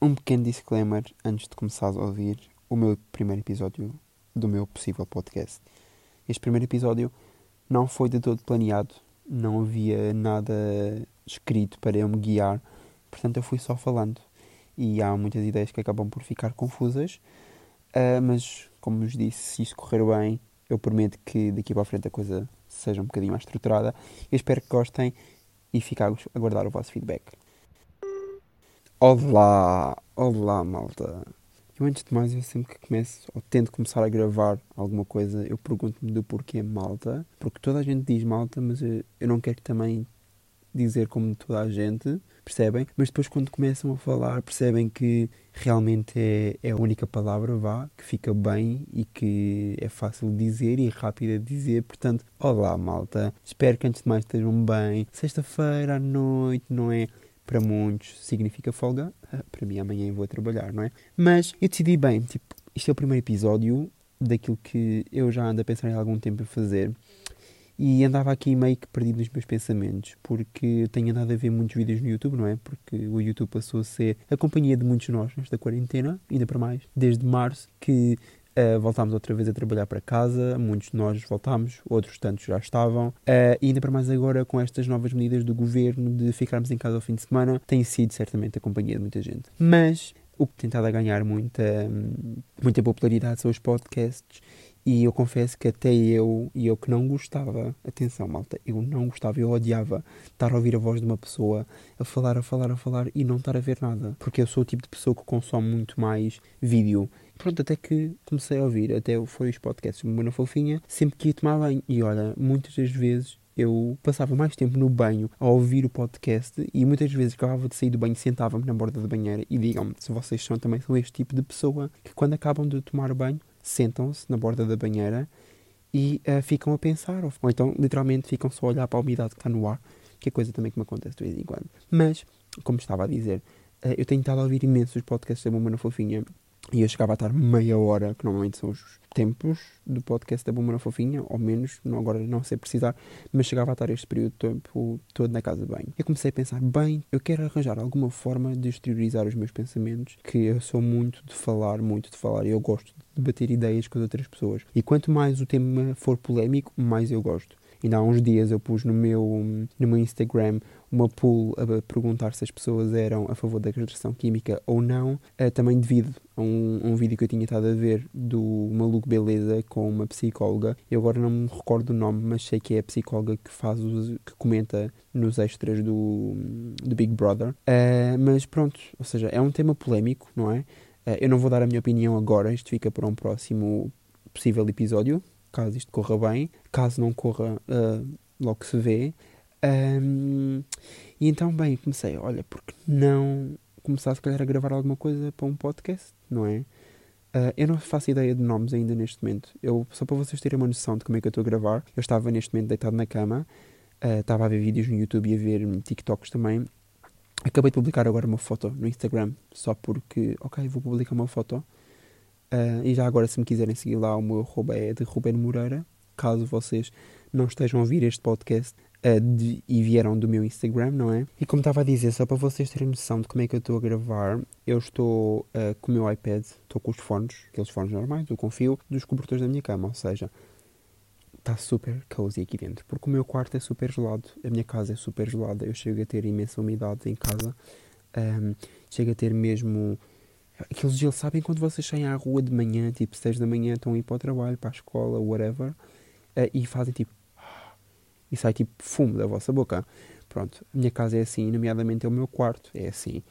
Um pequeno disclaimer antes de começar a ouvir o meu primeiro episódio do meu possível podcast. Este primeiro episódio não foi de todo planeado, não havia nada escrito para eu me guiar, portanto eu fui só falando. E há muitas ideias que acabam por ficar confusas, uh, mas como vos disse, se isto correr bem, eu prometo que daqui para a frente a coisa seja um bocadinho mais estruturada. Eu espero que gostem e fico a aguardar o vosso feedback. Olá, olá malta. Eu antes de mais, eu sempre que começo, ou tento começar a gravar alguma coisa, eu pergunto-me do porquê malta. Porque toda a gente diz malta, mas eu, eu não quero também dizer como toda a gente, percebem? Mas depois quando começam a falar percebem que realmente é, é a única palavra, vá, que fica bem e que é fácil de dizer e rápida de dizer. Portanto, olá malta, espero que antes de mais estejam bem. Sexta-feira à noite, não é? Para muitos significa folga, ah, para mim amanhã vou trabalhar, não é? Mas eu decidi bem, tipo, isto é o primeiro episódio daquilo que eu já ando a pensar em algum tempo a fazer e andava aqui meio que perdido nos meus pensamentos, porque tenho andado a ver muitos vídeos no YouTube, não é? Porque o YouTube passou a ser a companhia de muitos de nós nesta quarentena, ainda para mais, desde março, que uh, voltámos outra vez a trabalhar para casa, muitos de nós voltámos, outros tantos já estavam, uh, e ainda para mais agora com estas novas medidas do governo de ficarmos em casa ao fim de semana, tem sido certamente a companhia de muita gente. Mas o que tem estado a ganhar muita, muita popularidade são os podcasts e eu confesso que até eu, e eu que não gostava, atenção malta, eu não gostava, eu odiava estar a ouvir a voz de uma pessoa a falar, a falar, a falar e não estar a ver nada. Porque eu sou o tipo de pessoa que consome muito mais vídeo. Pronto, até que comecei a ouvir, até foi os podcasts de Uma Fofinha, sempre que ia tomar banho. E olha, muitas das vezes eu passava mais tempo no banho a ouvir o podcast e muitas vezes acabava de sair do banho, sentava-me na borda da banheira e digam-me se vocês são também são este tipo de pessoa que quando acabam de tomar banho sentam-se na borda da banheira e uh, ficam a pensar, ou, ou, então literalmente ficam só a olhar para a umidade que está no ar, que é coisa também que me acontece de vez em quando. Mas, como estava a dizer, uh, eu tenho estado a ouvir imensos podcasts da na Fofinha e eu chegava a estar meia hora, que normalmente são os tempos do podcast da Bomba na Fofinha, ou menos, não, agora não sei precisar, mas chegava a estar este período tempo todo na casa de banho. Eu comecei a pensar, bem, eu quero arranjar alguma forma de exteriorizar os meus pensamentos, que eu sou muito de falar, muito de falar, e eu gosto de debater ideias com as outras pessoas. E quanto mais o tema for polémico, mais eu gosto. Ainda há uns dias eu pus no meu, no meu Instagram uma poll a perguntar se as pessoas eram a favor da castração química ou não, uh, também devido a um, um, vídeo que eu tinha estado a ver do Maluco Beleza com uma psicóloga. Eu agora não me recordo o nome, mas sei que é a psicóloga que faz os, que comenta nos extras do, do Big Brother. Uh, mas pronto, ou seja, é um tema polémico, não é? Uh, eu não vou dar a minha opinião agora, isto fica para um próximo possível episódio, caso isto corra bem. Caso não corra, uh, logo se vê. Um, e então, bem, comecei, olha, porque não começar se calhar a gravar alguma coisa para um podcast, não é? Uh, eu não faço ideia de nomes ainda neste momento. Eu, só para vocês terem uma noção de como é que eu estou a gravar, eu estava neste momento deitado na cama, uh, estava a ver vídeos no YouTube e a ver TikToks também. Acabei de publicar agora uma foto no Instagram, só porque, ok, vou publicar uma foto. Uh, e já agora, se me quiserem seguir lá, o meu arroba é de Ruben Moreira caso vocês não estejam a ouvir este podcast uh, de, e vieram do meu Instagram, não é? E como estava a dizer, só para vocês terem noção de como é que eu estou a gravar, eu estou uh, com o meu iPad, estou com os fones, aqueles fones normais, do confio, dos cobertores da minha cama, ou seja, está super cozy aqui dentro, porque o meu quarto é super gelado, a minha casa é super gelada, eu chego a ter imensa umidade em casa, um, chego a ter mesmo aqueles gelos, sabem quando vocês saem à rua de manhã, tipo 6 da manhã, estão a ir para o trabalho, para a escola, whatever, uh, e fazem tipo. E sai tipo fumo da vossa boca. Pronto, a minha casa é assim, nomeadamente é o meu quarto, é assim.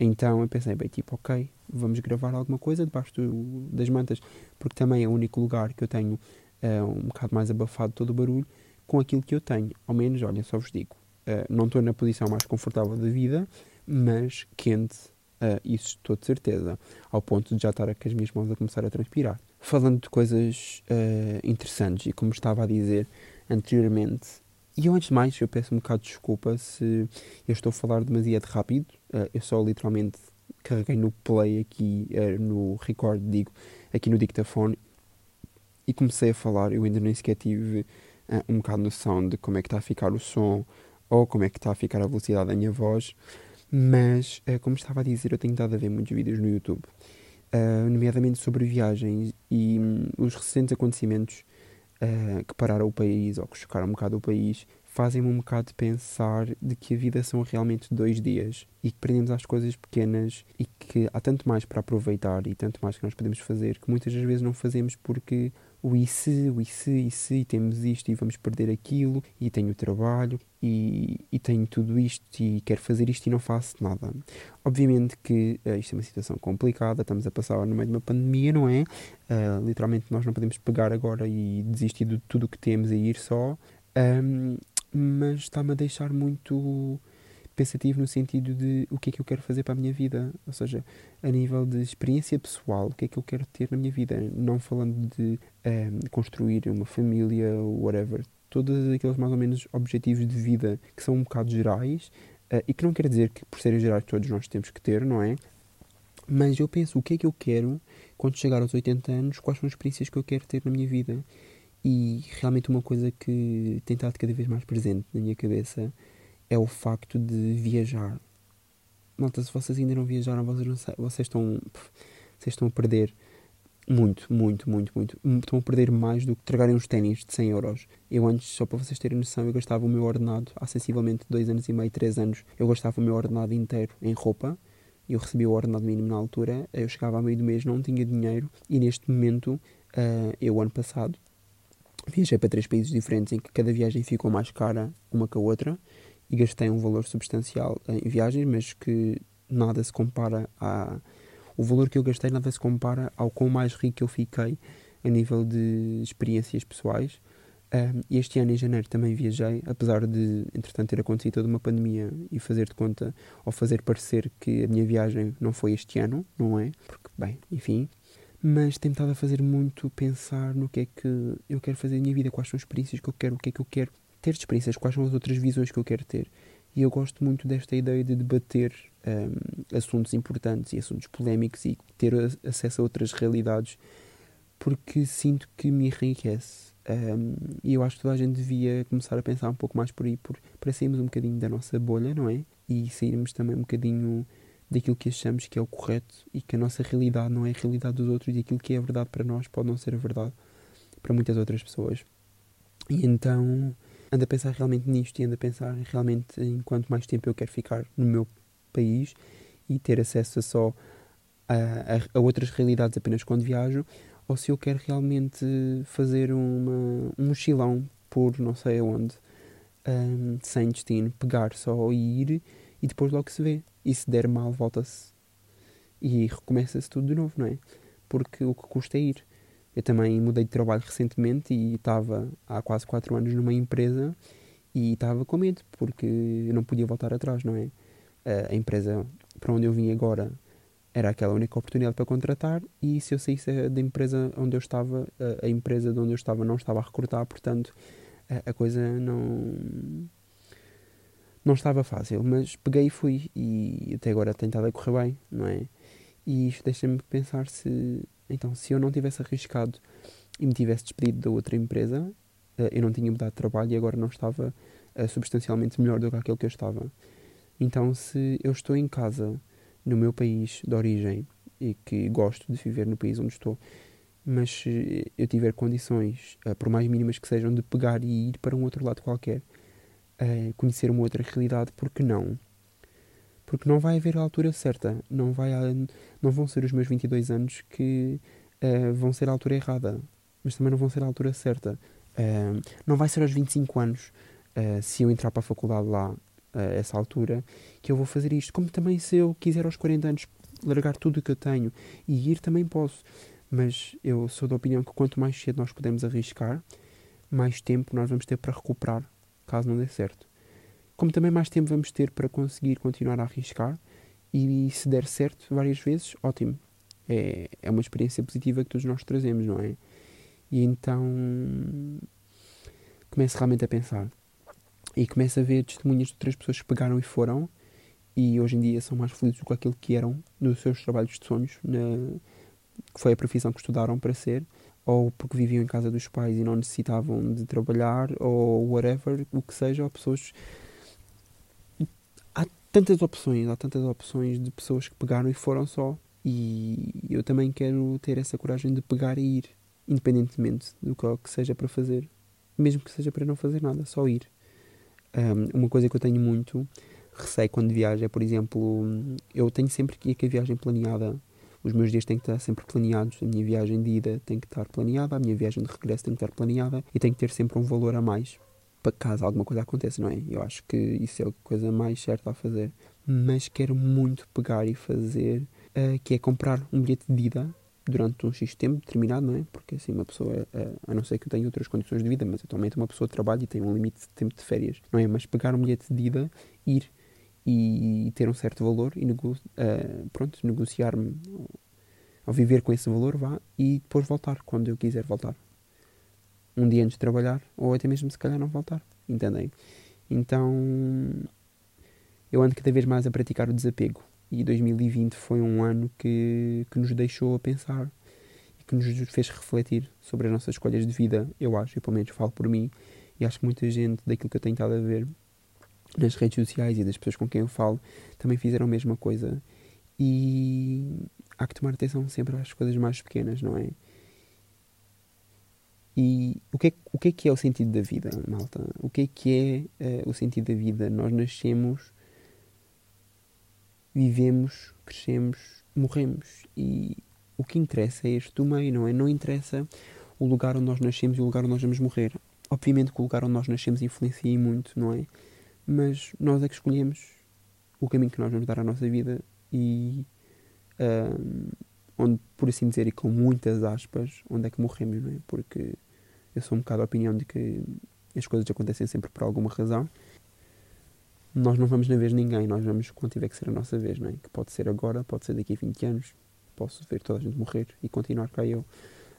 Então eu pensei, bem, tipo, ok, vamos gravar alguma coisa debaixo do, das mantas, porque também é o único lugar que eu tenho uh, um bocado mais abafado todo o barulho com aquilo que eu tenho. Ao menos, olha, só vos digo, uh, não estou na posição mais confortável da vida, mas quente, uh, isso estou de certeza, ao ponto de já estar com as minhas mãos a começar a transpirar falando de coisas interessantes e como estava a dizer anteriormente, e eu antes de mais eu peço um bocado de desculpa se eu estou a falar demasiado rápido, uh, eu só literalmente carreguei no play aqui, uh, no record, digo, aqui no dictafone e comecei a falar, eu ainda nem sequer tive um bocado noção de como é que está a ficar o som ou como é que está a ficar a velocidade da minha voz. Mas, uh, como estava a dizer, eu tenho estado a ver muitos vídeos no YouTube, uh, nomeadamente sobre viagens e um, os recentes acontecimentos uh, que pararam o país ou que chocaram um bocado o país fazem-me um bocado pensar de que a vida são realmente dois dias e que prendemos às coisas pequenas e que há tanto mais para aproveitar e tanto mais que nós podemos fazer que muitas das vezes não fazemos porque o e se, o e se, e se, e temos isto e vamos perder aquilo, e tenho trabalho, e, e tenho tudo isto, e quero fazer isto e não faço nada. Obviamente que uh, isto é uma situação complicada, estamos a passar no meio de uma pandemia, não é? Uh, literalmente nós não podemos pegar agora e desistir de tudo o que temos e ir só, um, mas está-me a deixar muito pensativo no sentido de o que é que eu quero fazer para a minha vida, ou seja, a nível de experiência pessoal, o que é que eu quero ter na minha vida, não falando de um, ehm, construir uma família, whatever, todos aqueles mais ou menos objetivos de vida que são um bocado gerais uh, e que não quer dizer que por serem gerais todos nós temos que ter, não é? Mas eu penso o que é que eu quero quando chegar aos 80 anos, quais são as experiências que eu quero ter na minha vida. E realmente uma coisa que tem estado cada vez mais presente na minha cabeça é o facto de viajar. Malta, se vocês ainda não viajaram, vocês, não, vocês, estão, vocês estão a perder muito, muito, muito, muito. Estão a perder mais do que tragarem uns ténis de 100 euros. Eu antes, só para vocês terem noção, eu gastava o meu ordenado há sensivelmente 2 anos e meio, 3 anos. Eu gastava o meu ordenado inteiro em roupa. Eu recebia o ordenado mínimo na altura. Eu chegava a meio do mês, não tinha dinheiro. E neste momento, uh, eu ano passado, viajei para três países diferentes em que cada viagem ficou mais cara uma que a outra e gastei um valor substancial em viagens, mas que nada se compara a. O valor que eu gastei nada se compara ao quão mais rico eu fiquei a nível de experiências pessoais. Um, este ano, em janeiro, também viajei, apesar de, entretanto, ter acontecido toda uma pandemia e fazer de conta, ou fazer parecer que a minha viagem não foi este ano, não é? Porque, bem, enfim. Mas tem estado a fazer muito pensar no que é que eu quero fazer na minha vida, quais são as experiências que eu quero, o que é que eu quero ter experiências, quais são as outras visões que eu quero ter. E eu gosto muito desta ideia de debater um, assuntos importantes e assuntos polémicos e ter acesso a outras realidades, porque sinto que me enriquece. Um, e eu acho que toda a gente devia começar a pensar um pouco mais por aí, por, para sairmos um bocadinho da nossa bolha, não é? E sairmos também um bocadinho daquilo que achamos que é o correto e que a nossa realidade não é a realidade dos outros e aquilo que é verdade para nós pode não ser a verdade para muitas outras pessoas. E então ando a pensar realmente nisto e ando a pensar realmente em quanto mais tempo eu quero ficar no meu país e ter acesso a só a, a, a outras realidades apenas quando viajo, ou se eu quero realmente fazer uma, um mochilão por não sei aonde, um, sem destino, pegar só e ir e depois logo se vê. E se der mal, volta-se e recomeça-se tudo de novo, não é? Porque o que custa é ir. Eu também mudei de trabalho recentemente e estava há quase 4 anos numa empresa e estava com medo porque eu não podia voltar atrás, não é? A empresa para onde eu vim agora era aquela única oportunidade para contratar e se eu saísse da empresa onde eu estava, a empresa de onde eu estava não estava a recrutar, portanto a coisa não não estava fácil, mas peguei e fui e até agora tem estado a correr bem, não é? E isto deixa-me pensar se então, se eu não tivesse arriscado e me tivesse despedido da outra empresa, eh, eu não tinha mudado de trabalho e agora não estava eh, substancialmente melhor do que aquele que eu estava. Então, se eu estou em casa, no meu país de origem, e que gosto de viver no país onde estou, mas se eu tiver condições, eh, por mais mínimas que sejam, de pegar e ir para um outro lado qualquer, conhecer uma outra realidade, porque não? porque não vai haver a altura certa, não, vai não vão ser os meus 22 anos que uh, vão ser a altura errada, mas também não vão ser a altura certa. Uh, não vai ser aos 25 anos, se eu entrar para a faculdade lá, a essa altura, que eu vou fazer isto. Como também se eu quiser aos 40 anos largar tudo o que eu tenho e ir, também posso. Mas eu sou da opinião que quanto mais cedo nós podemos arriscar, mais tempo nós vamos ter para recuperar, caso não dê certo como também mais tempo vamos ter para conseguir continuar a arriscar e se der certo várias vezes, ótimo. É, é uma experiência positiva que todos nós trazemos, não é? E então começo realmente a pensar e começo a ver testemunhas de outras pessoas que pegaram e foram e hoje em dia são mais felizes do que aquilo que eram nos seus trabalhos de sonhos, na, que foi a profissão que estudaram para ser, ou porque viviam em casa dos pais e não necessitavam de trabalhar, ou whatever, o que seja, ou pessoas há tantas opções, há tantas opções de pessoas que pegaram e foram só. E eu também quero ter essa coragem de pegar e ir, independentemente do que seja para fazer. Mesmo que seja para não fazer nada, só ir. Um, uma coisa que eu tenho muito receio quando viajo é, por exemplo, eu tenho sempre que ir com a viagem planeada. Os meus dias têm que estar sempre planeados. A minha viagem de ida tem que estar planeada, a minha viagem de regresso tem que estar planeada e tem que ter sempre um valor a mais para caso alguma coisa aconteça, não é? Eu acho que isso é a coisa mais certa a fazer. Mas quero muito pegar e fazer, uh, que é comprar um bilhete de ida durante um X tempo determinado, não é? Porque assim uma pessoa, uh, a não ser que tenha outras condições de vida, mas atualmente uma pessoa trabalha e tem um limite de tempo de férias, não é? Mas pegar um bilhete de ida, ir e ter um certo valor e nego uh, pronto, negociar-me ao viver com esse valor, vá, e depois voltar quando eu quiser voltar um dia antes de trabalhar, ou até mesmo se calhar não voltar. Entendem? Então eu ando cada vez mais a praticar o desapego. E 2020 foi um ano que, que nos deixou a pensar e que nos fez refletir sobre as nossas escolhas de vida, eu acho, e pelo menos falo por mim, e acho que muita gente, daquilo que eu tenho estado a ver nas redes sociais e das pessoas com quem eu falo, também fizeram a mesma coisa. E há que tomar atenção sempre às coisas mais pequenas, não é? E o que, é, o que é que é o sentido da vida, malta? O que é que é uh, o sentido da vida? Nós nascemos, vivemos, crescemos, morremos. E o que interessa é este do meio, não é? Não interessa o lugar onde nós nascemos e o lugar onde nós vamos morrer. Obviamente que o lugar onde nós nascemos influencia muito, não é? Mas nós é que escolhemos o caminho que nós vamos dar à nossa vida e uh, onde, por assim dizer, e com muitas aspas, onde é que morremos, não é? Porque eu sou um bocado a opinião de que as coisas acontecem sempre por alguma razão. Nós não vamos na vez de ninguém, nós vamos quando tiver que ser a nossa vez, não é? Que pode ser agora, pode ser daqui a 20 anos, posso ver toda a gente morrer e continuar cá eu,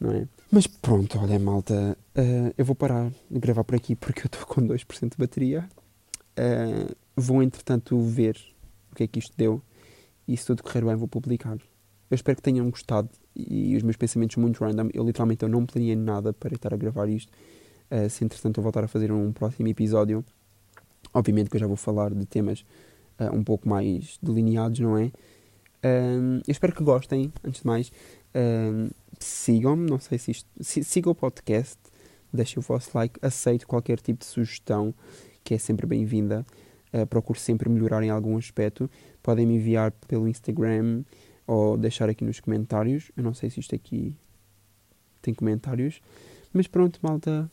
não é? Mas pronto, olha, malta, uh, eu vou parar de gravar por aqui porque eu estou com 2% de bateria. Uh, vou entretanto ver o que é que isto deu e se tudo correr bem vou publicar. Eu espero que tenham gostado e os meus pensamentos muito random. Eu literalmente eu não planeei nada para estar a gravar isto. Uh, se entretanto eu voltar a fazer um próximo episódio, obviamente que eu já vou falar de temas uh, um pouco mais delineados, não é? Uh, eu espero que gostem, antes de mais. Sigam-me, não sei se isto. sigam o podcast, deixem o vosso like, aceito qualquer tipo de sugestão que é sempre bem-vinda. Uh, procuro sempre melhorar em algum aspecto. Podem me enviar pelo Instagram ou deixar aqui nos comentários. Eu não sei se isto aqui tem comentários. Mas pronto, malta.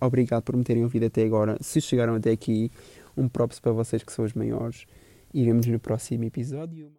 Obrigado por me terem ouvido até agora. Se chegaram até aqui, um props para vocês que são os maiores. E vemos no próximo episódio.